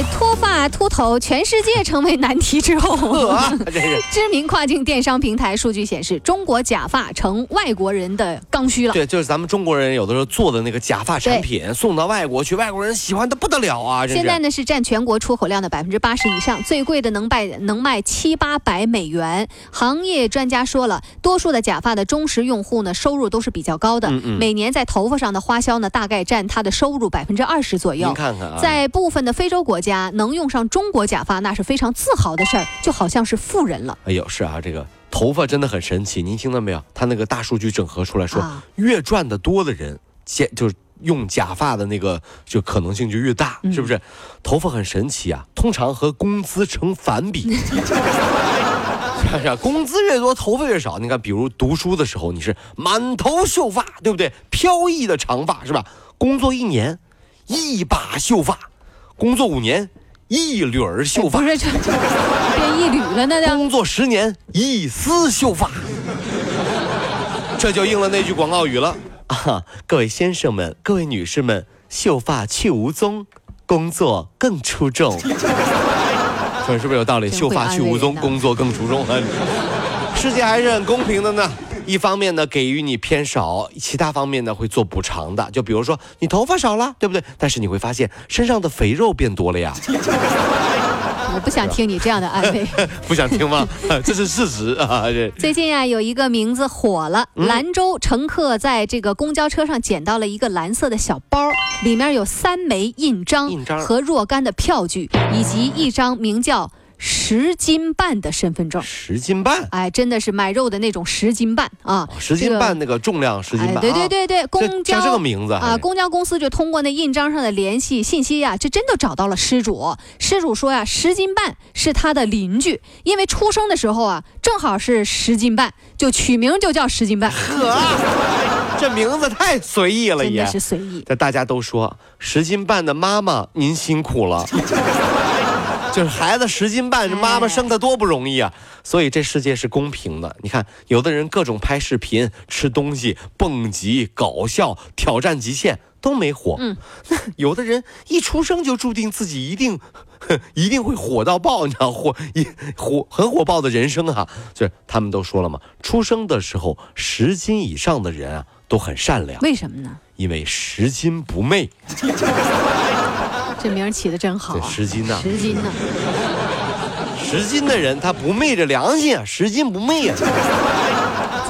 在脱发秃头全世界成为难题之后，这是知名跨境电商平台数据显示，中国假发成外国人的刚需了。对，就是咱们中国人有的时候做的那个假发产品送到外国去，外国人喜欢的不得了啊！现在呢是占全国出口量的百分之八十以上，最贵的能卖能卖七八百美元。行业专家说了，多数的假发的忠实用户呢，收入都是比较高的，嗯嗯每年在头发上的花销呢，大概占他的收入百分之二十左右您。看看啊，在部分的非洲国家，能用上中国假发，那是非常自豪的事儿，就好像是富人了。哎呦是啊，这个头发真的很神奇，您听到没有？他那个大数据整合出来说，啊越赚的多的人，假就是用假发的那个就可能性就越大，嗯是不是？头发很神奇啊，通常和工资成反比。工资越多，头发越少。你看，比如读书的时候，你是满头秀发，对不对？飘逸的长发是吧？工作一年，一把秀发；工作五年，一缕儿秀发不。是这变一缕了那叫。工作十年，一丝秀发。这就应了那句广告语了啊！各位先生们，各位女士们，秀发去无踪，工作更出众。说是不是有道理？秀发去无踪，工作更出众！世界还是很公平的呢。一方面呢，给予你偏少；其他方面呢，会做补偿的。就比如说，你头发少了，对不对？但是你会发现身上的肥肉变多了呀。我不想听你这样的安慰。不想听吗？这是事实啊！这最近啊，有一个名字火了，嗯兰州乘客在这个公交车上捡到了一个蓝色的小包，里面有三枚印章印章和若干的票据，以及一张名叫十斤半的身份证。十斤半。哎，真的是买肉的那种十斤半啊！十斤半那个重量十斤半、哎，对对啊，对对，公交这个名字啊，公交公司就通过那印章上的联系信息呀、这真的找到了失主。失主说呀，十斤半是他的邻居，因为出生的时候啊，正好是十斤半，就取名就叫十斤半，呵，这名字太随意了也。是随意。这大家都说十斤半的妈妈您辛苦了，就是孩子十斤半，这妈妈生的多不容易啊。所以这世界是公平的。你看，有的人各种拍视频、吃东西、蹦极、搞笑、挑战极限都没火，嗯，有的人一出生就注定自己一定。一定会火到爆，你知道火一火很火爆的人生啊！就是他们都说了嘛，出生的时候十斤以上的人啊都很善良，为什么呢？因为十斤不昧。这名起的真好对，啊！十斤呐、十斤呢？十斤的人他不昧着良心啊，十斤不昧啊。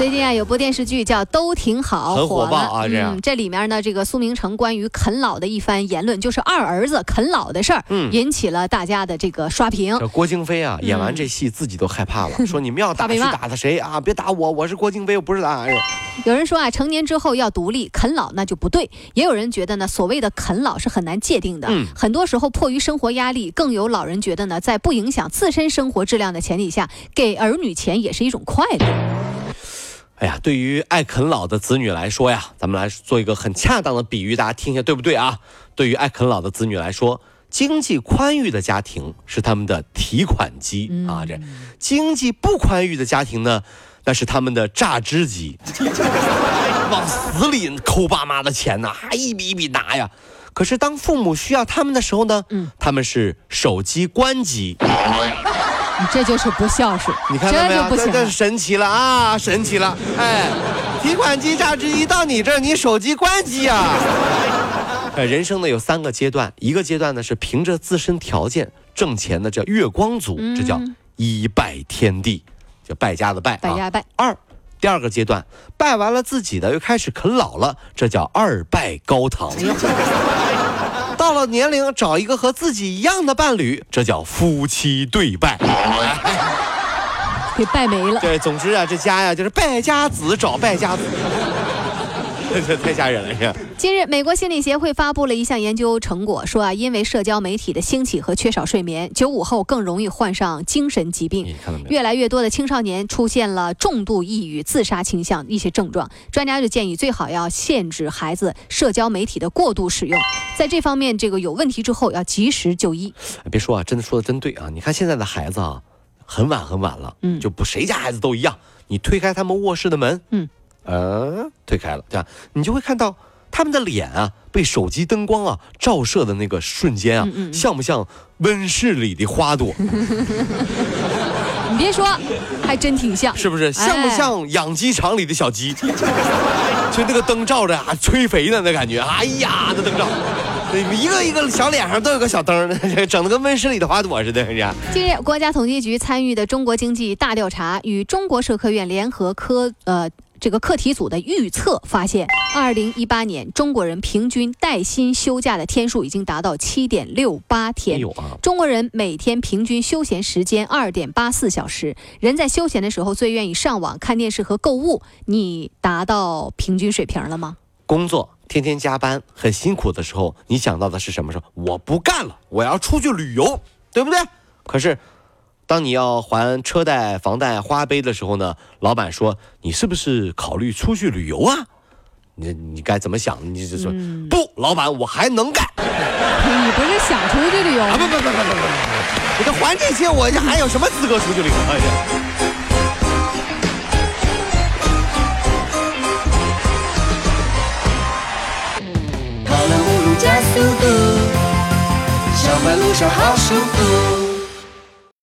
最近啊，有部电视剧叫《都挺好》，很火了爆啊这样嗯，这里面呢，这个苏明成关于啃老的一番言论，就是二儿子啃老的事儿，嗯引起了大家的这个刷屏。这郭京飞啊，演完这戏自己都害怕了，说你们要打去大被骂打他谁啊？别打我，我是郭京飞，我不是打人。有人说啊，成年之后要独立，啃老那就不对。也有人觉得呢，所谓的啃老是很难界定的。嗯很多时候迫于生活压力，更有老人觉得呢，在不影响自身生活质量的前提下，给儿女钱也是一种快乐。哎呀，对于爱啃老的子女来说呀，咱们来做一个很恰当的比喻，大家听一下对不对啊？对于爱啃老的子女来说，经济宽裕的家庭是他们的提款机、啊，这经济不宽裕的家庭呢，那是他们的榨汁机，往死里抠爸妈的钱呐，还一笔一笔拿呀。可是当父母需要他们的时候呢，嗯他们是手机关机。这就是不孝顺，你看到没有？这就不行这这。神奇了啊！神奇了！哎，提款机、榨汁机到你这儿，你手机关机呀、呃，人生呢有三个阶段，一个阶段呢是凭着自身条件挣钱的，叫月光族，这叫一拜天地，就败家的败、啊，败家败二，第二个阶段拜完了自己的，又开始啃老了，这叫二拜高堂。到了年龄找一个和自己一样的伴侣，这叫夫妻对拜。给败没了。对，总之啊，这家呀就是败家子找败家子。这太吓人了，这。近日，美国心理协会发布了一项研究成果，说啊，因为社交媒体的兴起和缺少睡眠，九五后更容易患上精神疾病。越来越多的青少年出现了重度抑郁、自杀倾向一些症状。专家就建议，最好要限制孩子社交媒体的过度使用，在这方面这个有问题之后要及时就医。别说啊，真的说的真对啊！你看现在的孩子啊，很晚很晚了，嗯，就不谁家孩子都一样。你推开他们卧室的门，嗯，呃，推开了，这样？你就会看到他们的脸啊，被手机灯光啊照射的那个瞬间啊，像不像温室里的花朵？你别说，还真挺像，是不是？像不像养鸡场里的小鸡？就那个灯照着啊，催肥呢，那感觉，哎呀，那灯照。一个一个小脸上都有个小灯 整的跟温室里的花朵似的。近日，国家统计局参与的中国经济大调查与中国社科院联合科呃这个课题组的预测发现，二零一八年中国人平均带薪休假的天数已经达到七点六八天。中国人每天平均休闲时间二点八四小时。人在休闲的时候最愿意上网、看电视和购物。你达到平均水平了吗？工作。天天加班很辛苦的时候，你想到的是什么时候？我不干了，我要出去旅游，对不对？可是，当你要还车贷、房贷、花呗的时候呢？老板说你是不是考虑出去旅游啊？你你该怎么想？你就说不，老板我还能干。你不是想出去旅游？不不不不不不，我这还这些，我还有什么资格出去旅游？速度，小马路上好舒服。